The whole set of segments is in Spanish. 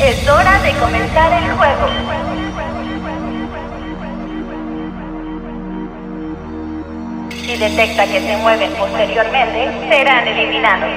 Es hora de comenzar el juego. Si detecta que se mueven posteriormente, serán eliminados.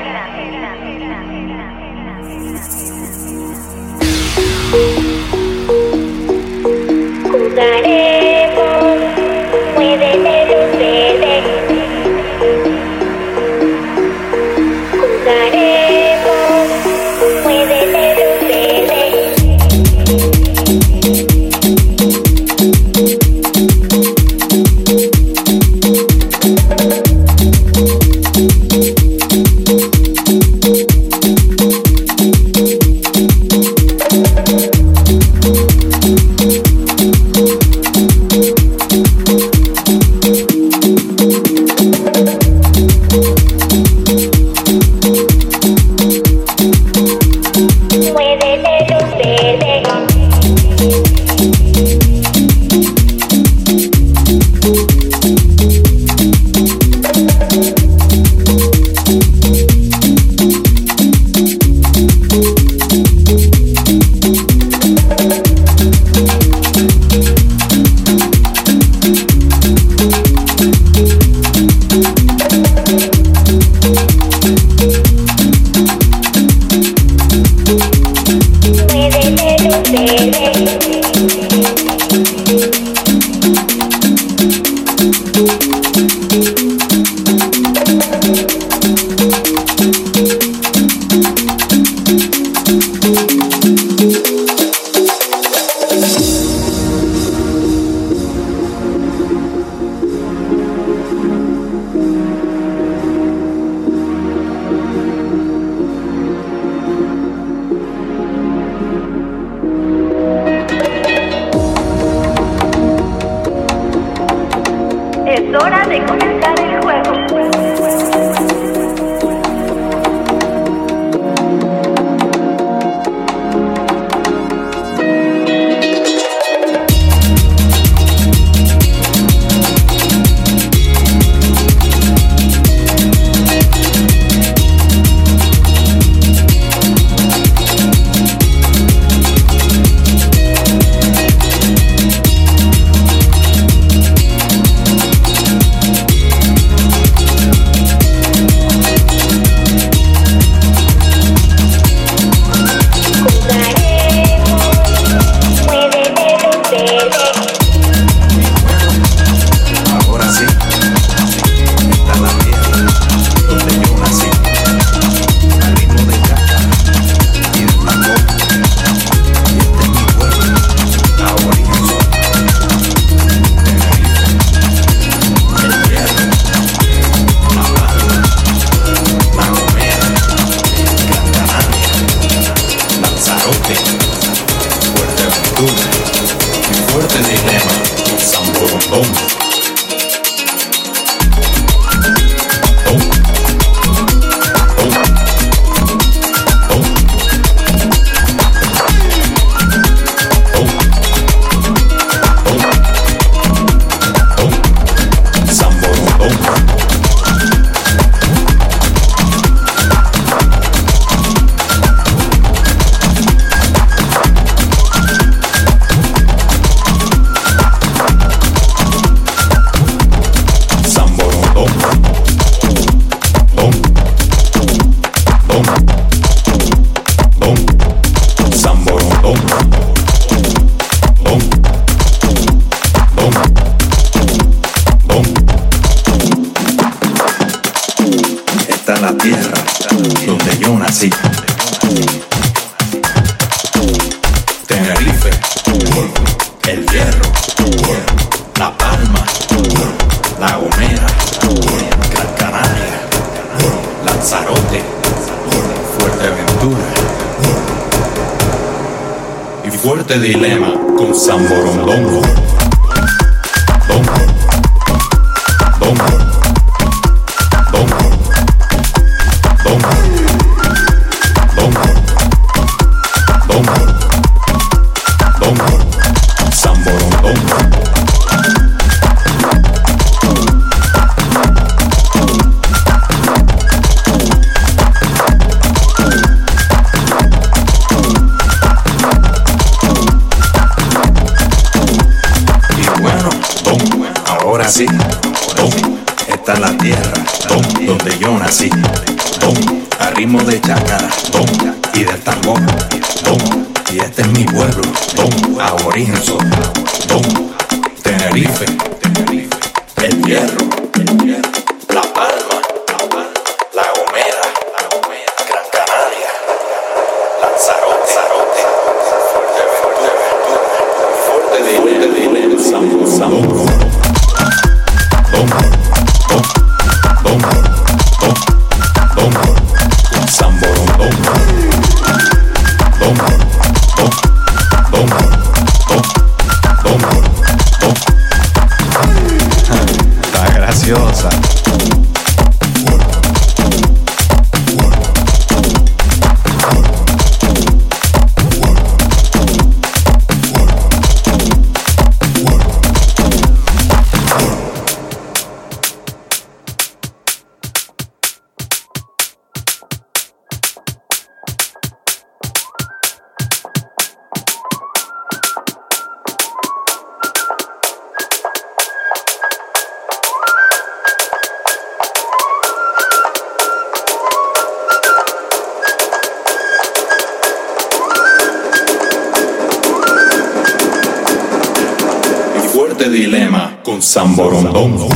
así. Tenerife, El Hierro, La Palma, La Gomera, Gran Canaria, Lanzarote, Fuerteventura. Y Fuerte Dilema con San Borondongo. de chácara, y del tambor, y este es mi pueblo, tom, aborigen Samborondongo.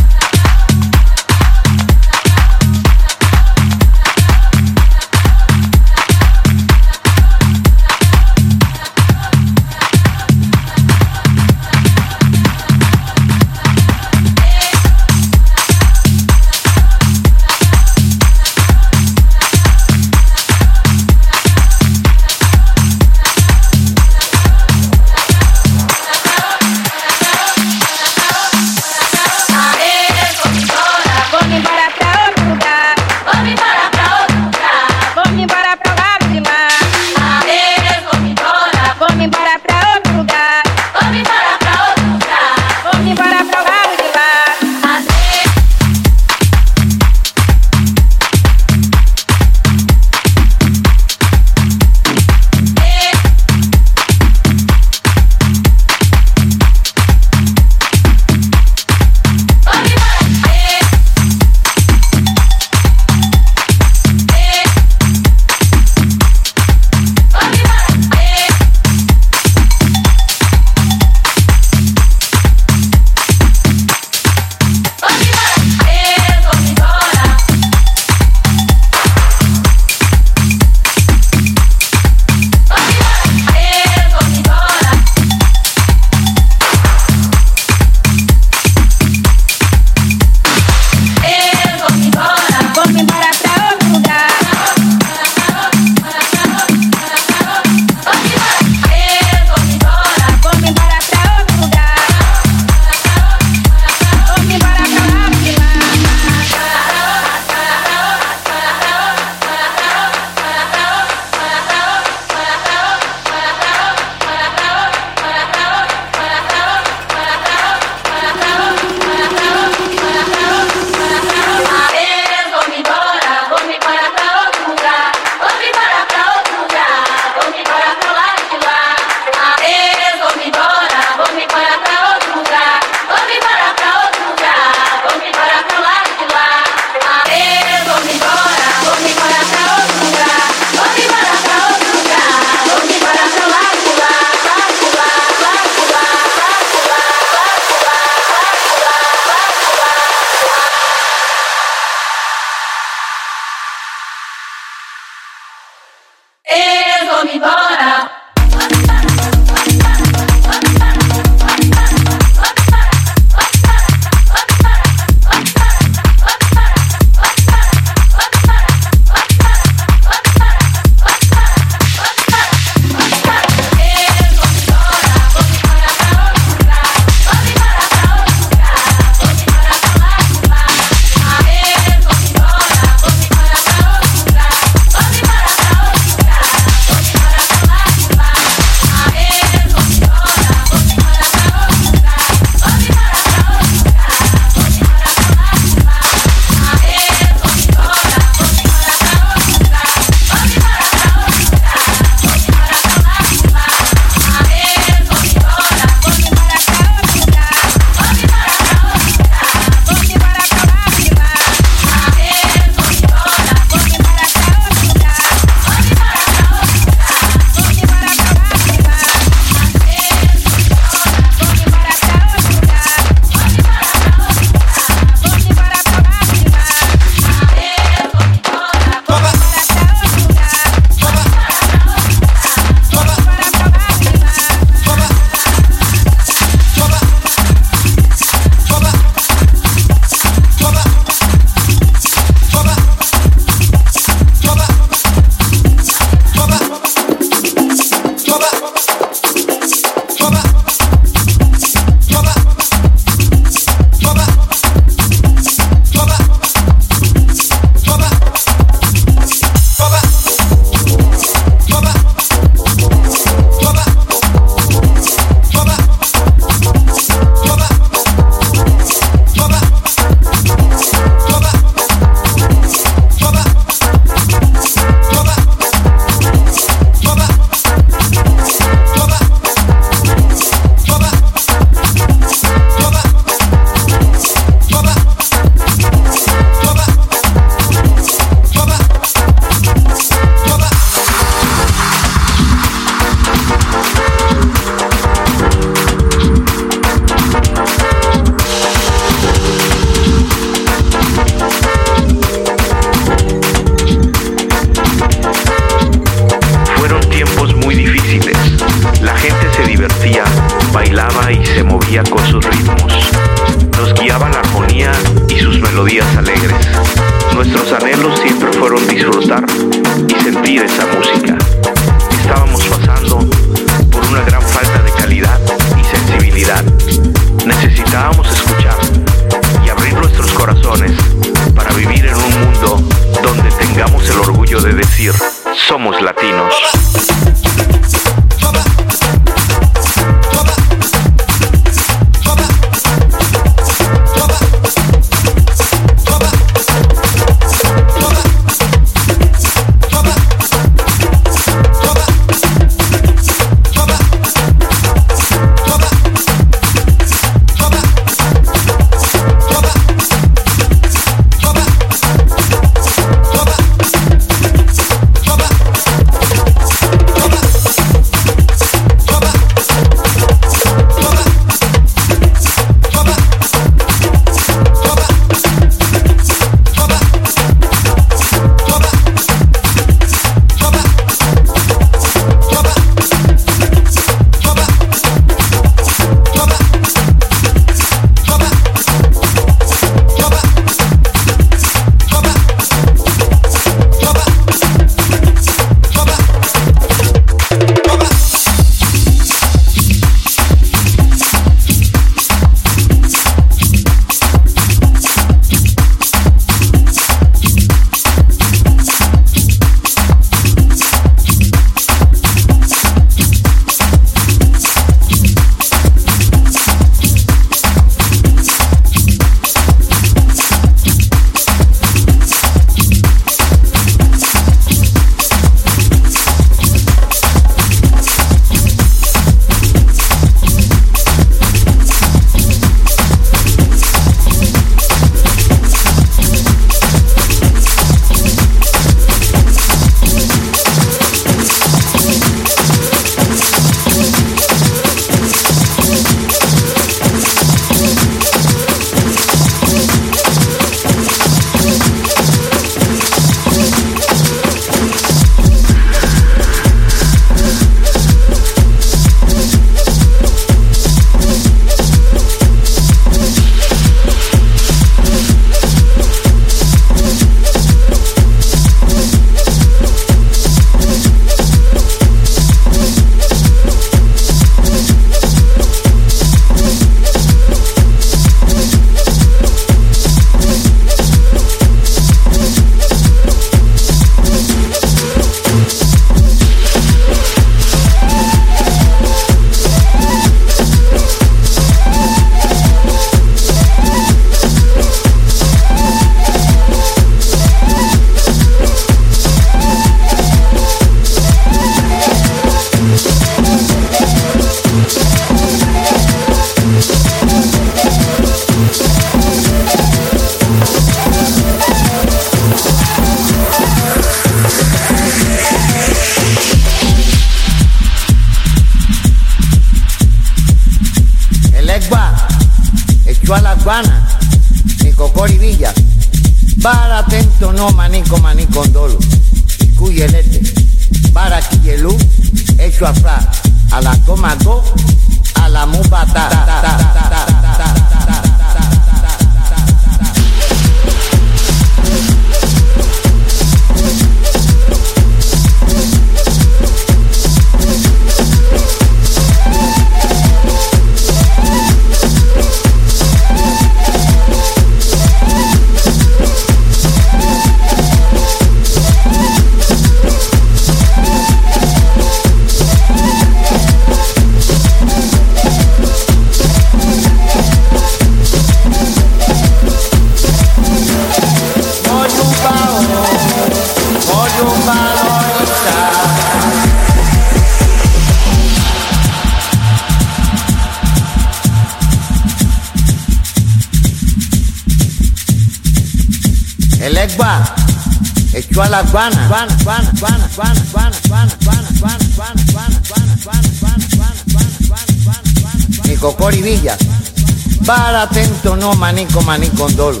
Para tento no manico manico dolo,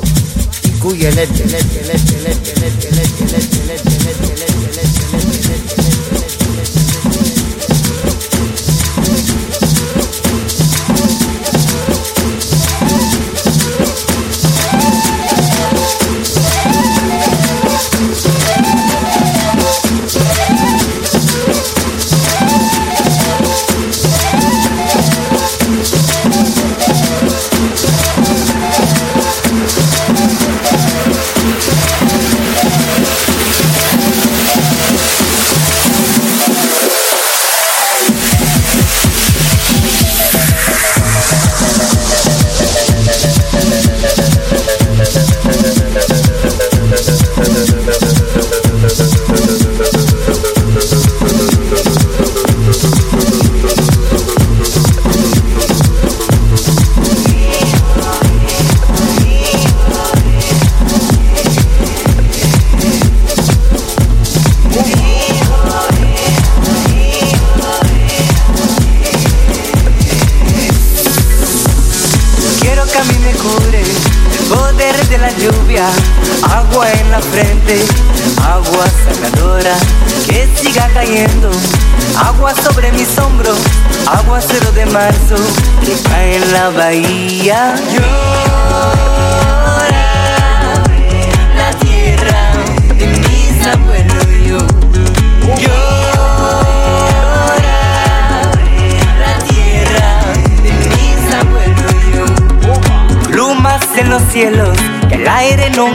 y cuye lete, lete, lete, lete, lete, lete, lete, lete.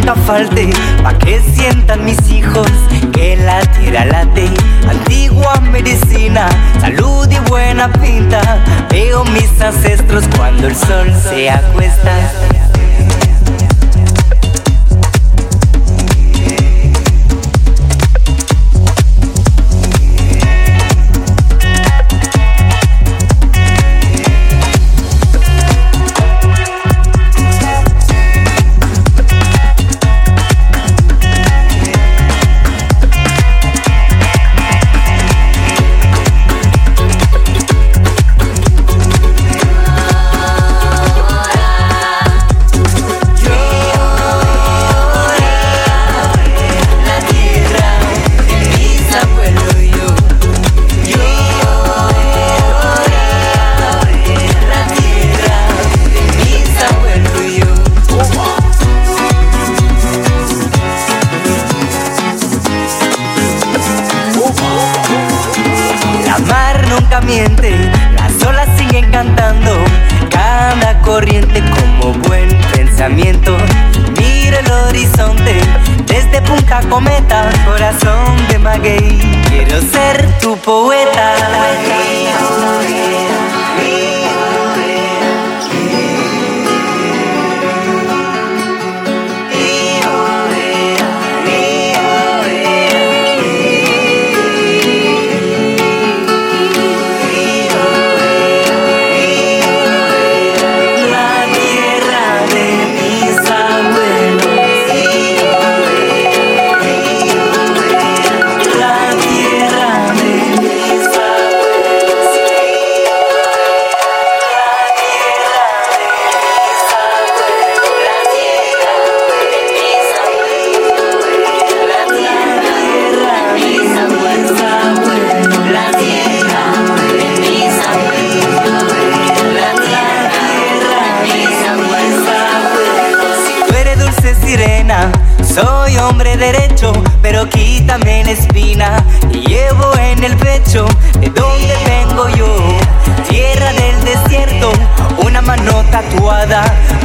nunca falte, pa' que sientan mis hijos que la tierra late. Antigua medicina, salud y buena pinta, veo mis ancestros cuando el sol se acuesta.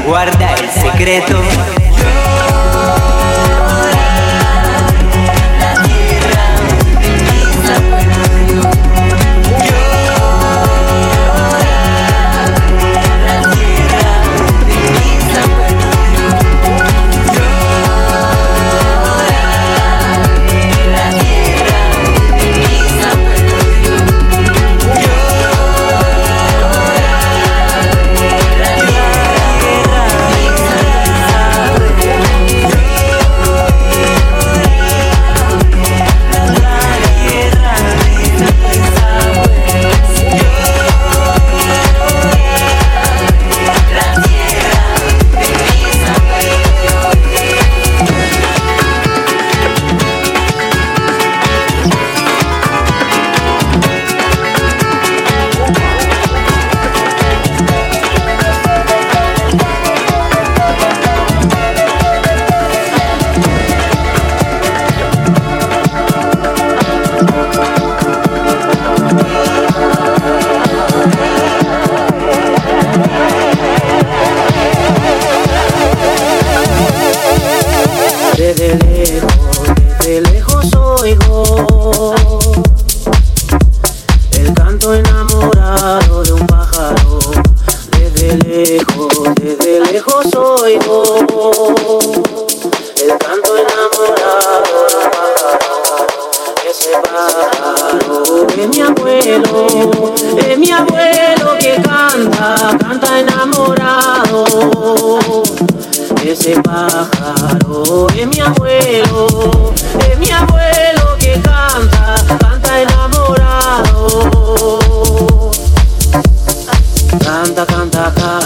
Guarda el secreto.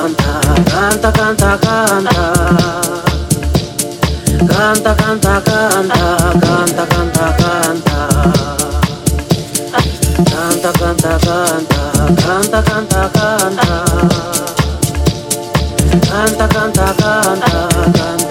canta, canta, canta, canta. Canta, canta, canta, canta, canta, canta. Canta, canta, canta, canta, canta, canta. Canta, canta, canta, canta.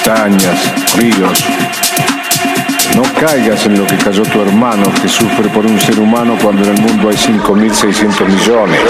Montañas, ríos. No caigas en lo que cayó tu hermano que sufre por un ser humano cuando en el mundo hay 5.600 millones.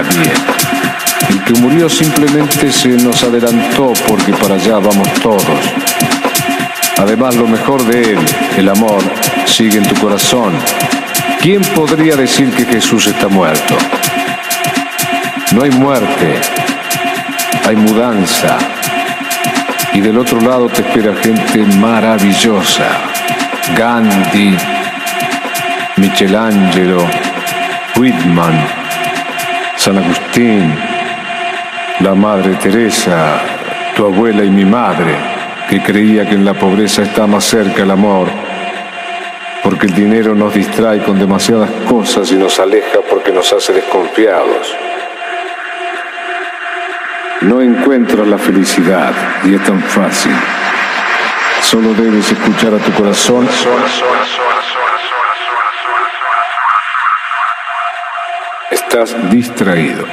El que murió simplemente se nos adelantó porque para allá vamos todos. Además, lo mejor de él, el amor, sigue en tu corazón. ¿Quién podría decir que Jesús está muerto? No hay muerte, hay mudanza. Y del otro lado te espera gente maravillosa. Gandhi, Michelangelo, Whitman, San Agustín, la Madre Teresa, tu abuela y mi madre, que creía que en la pobreza está más cerca el amor, porque el dinero nos distrae con demasiadas cosas y nos aleja porque nos hace desconfiados. No encuentras la felicidad y es tan fácil. Solo debes escuchar a tu corazón Distraído.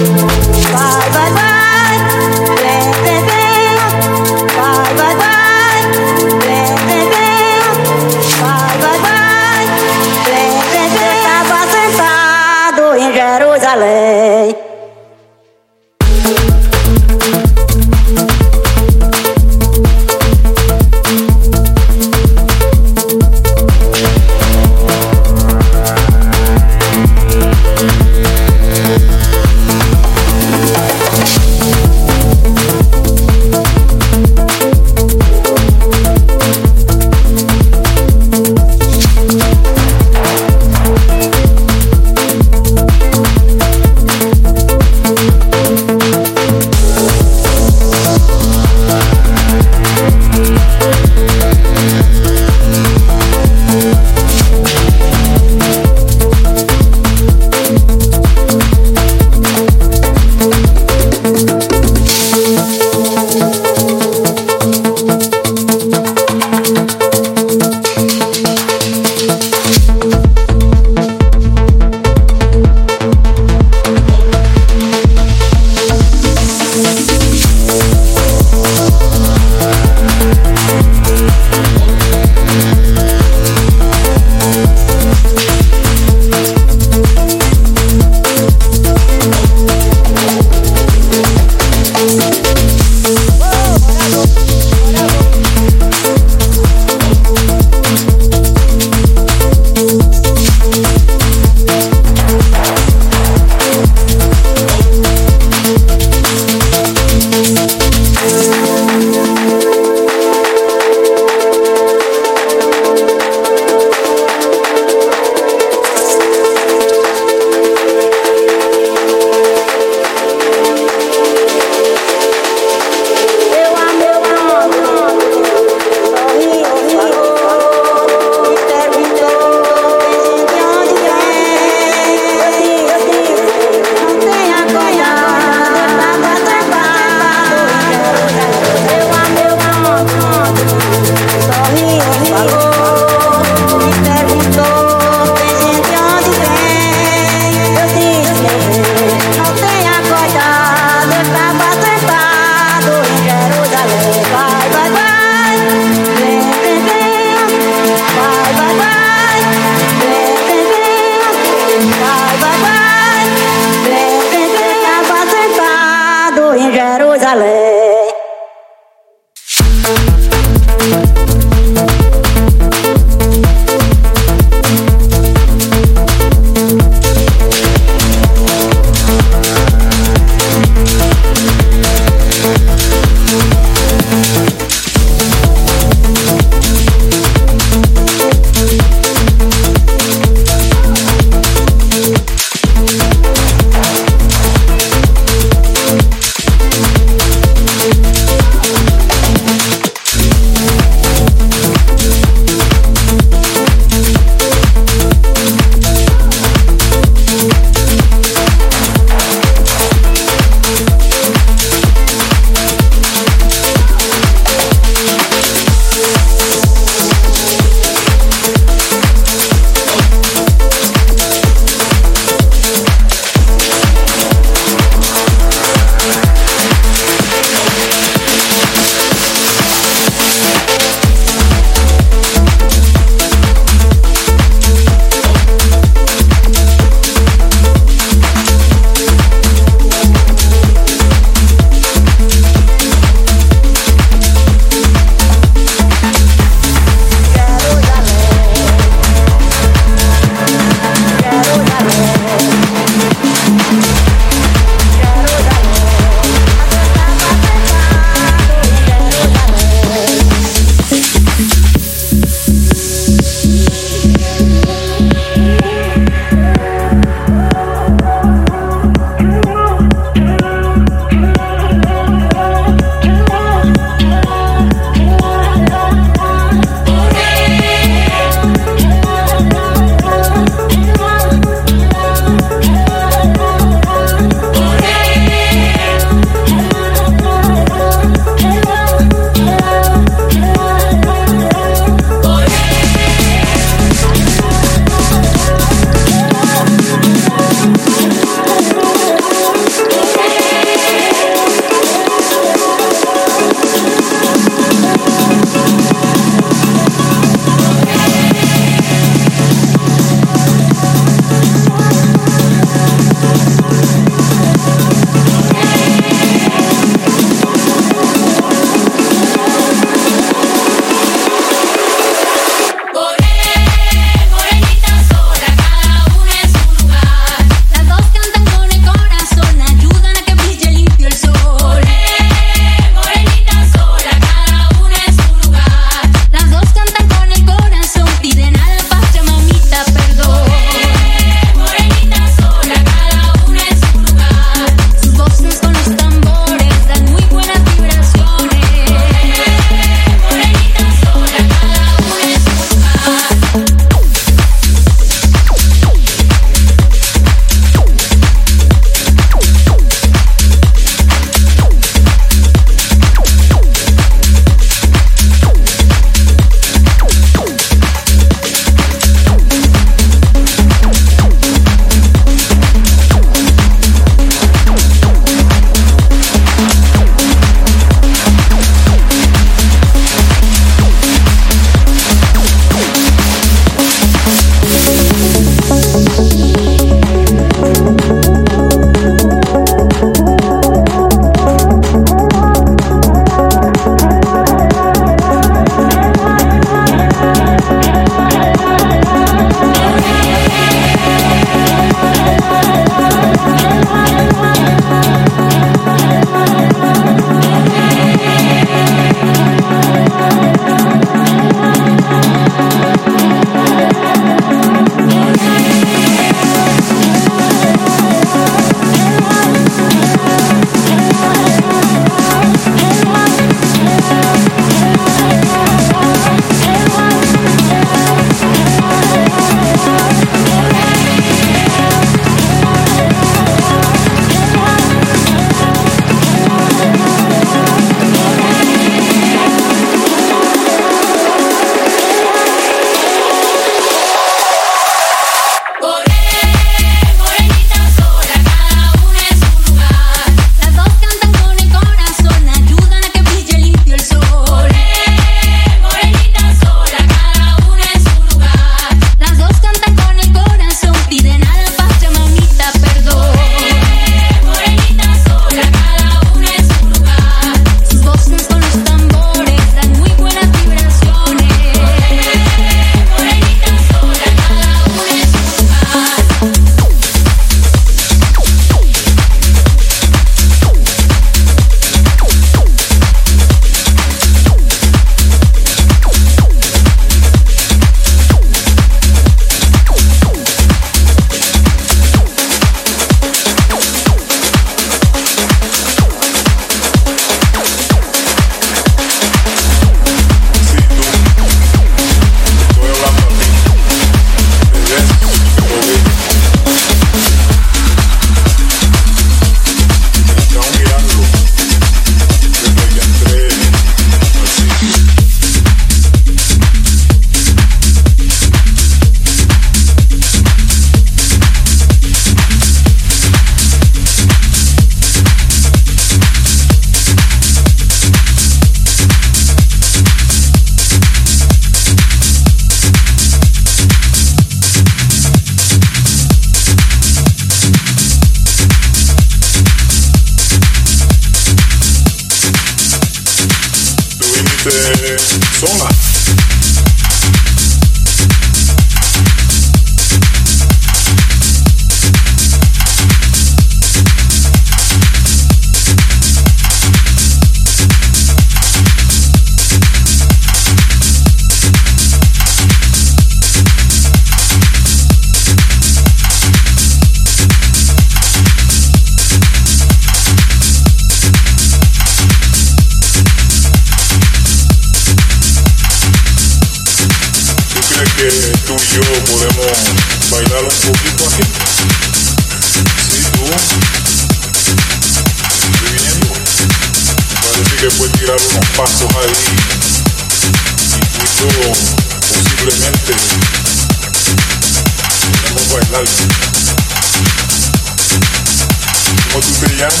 ¿Cómo tú te llamas?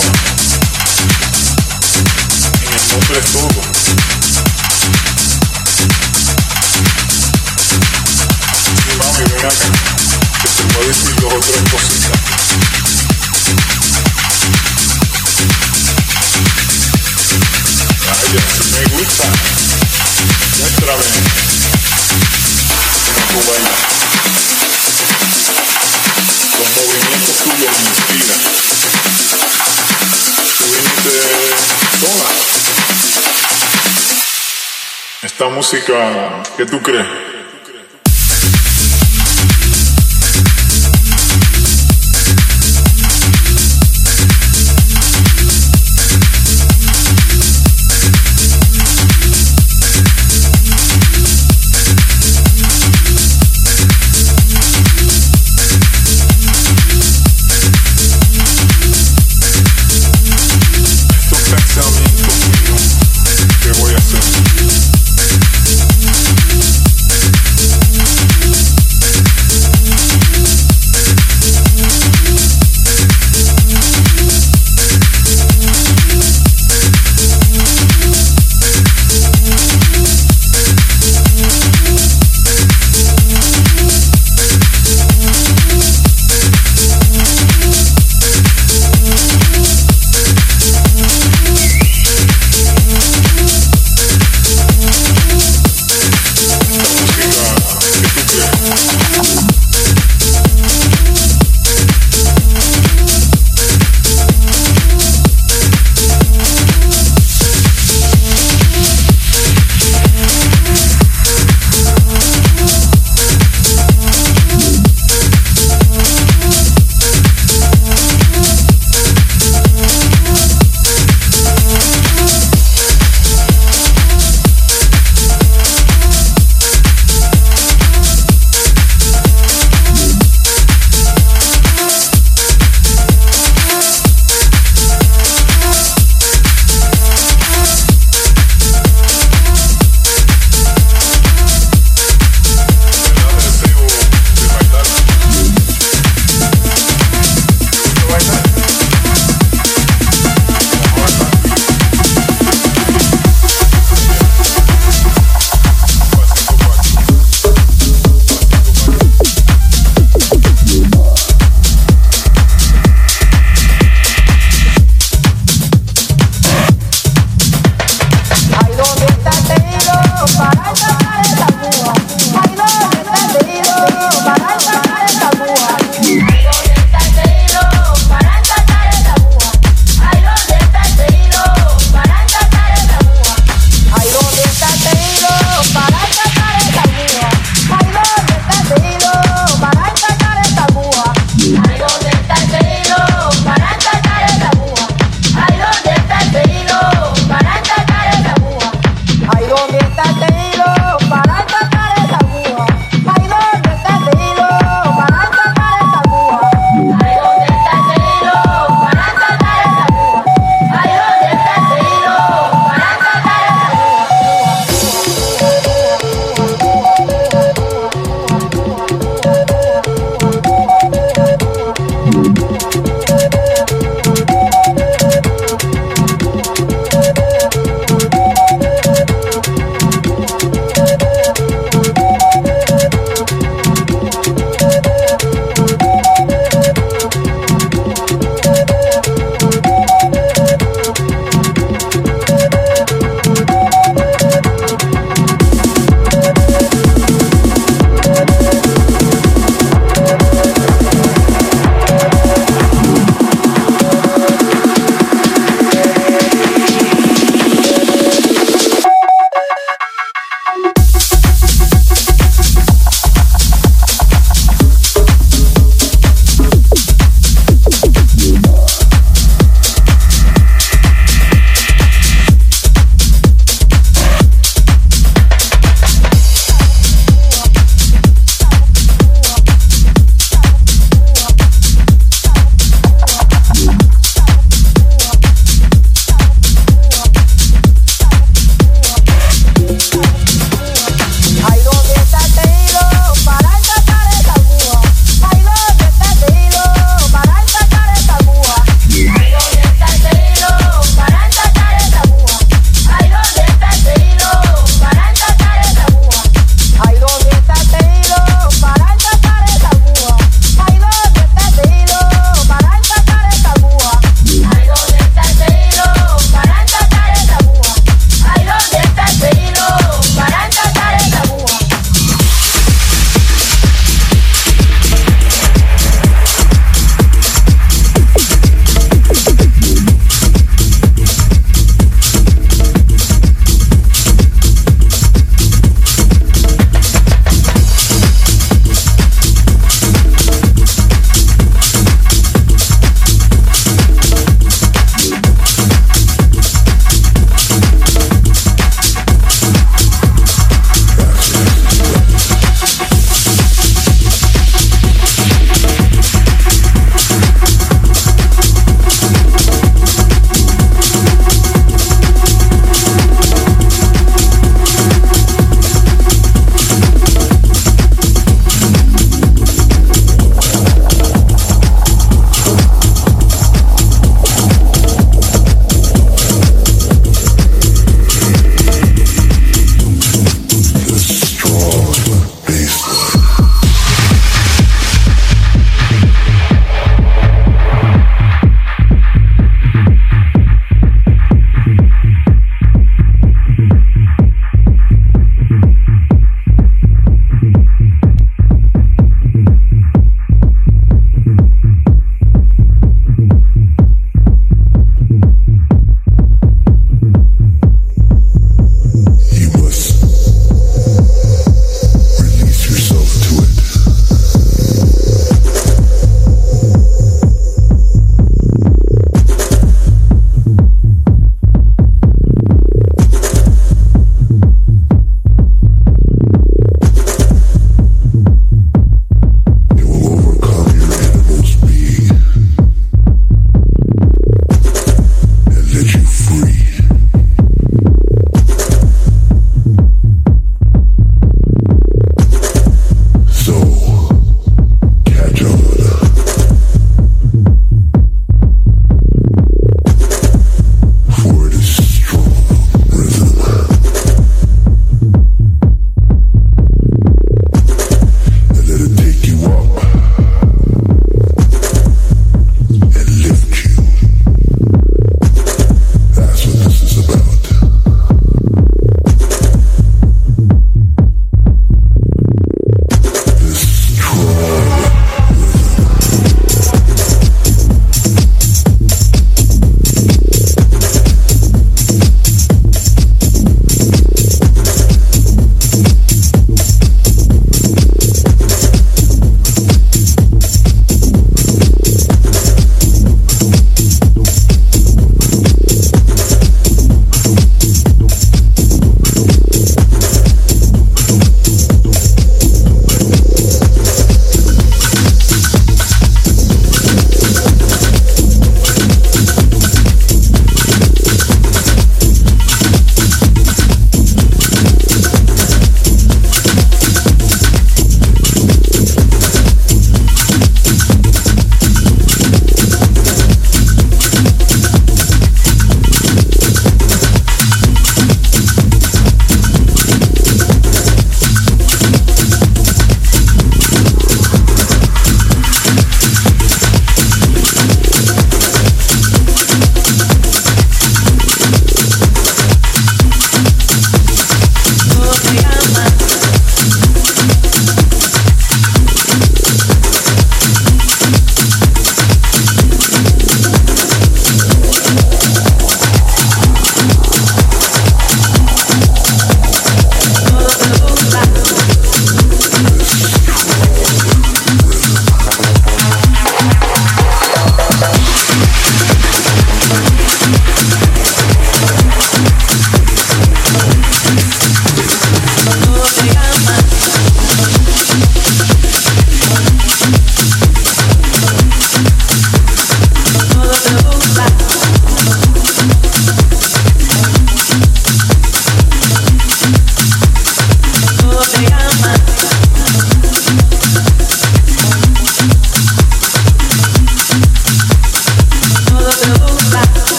En el nombre es todo. Sí, mami, ven acá, que te voy decir dos o tres cositas. Vaya, sí me gusta. Muéstrame tú bailas. Los movimientos tuyos me inspiran. Tú viniste sola. Esta música, ¿qué tú crees?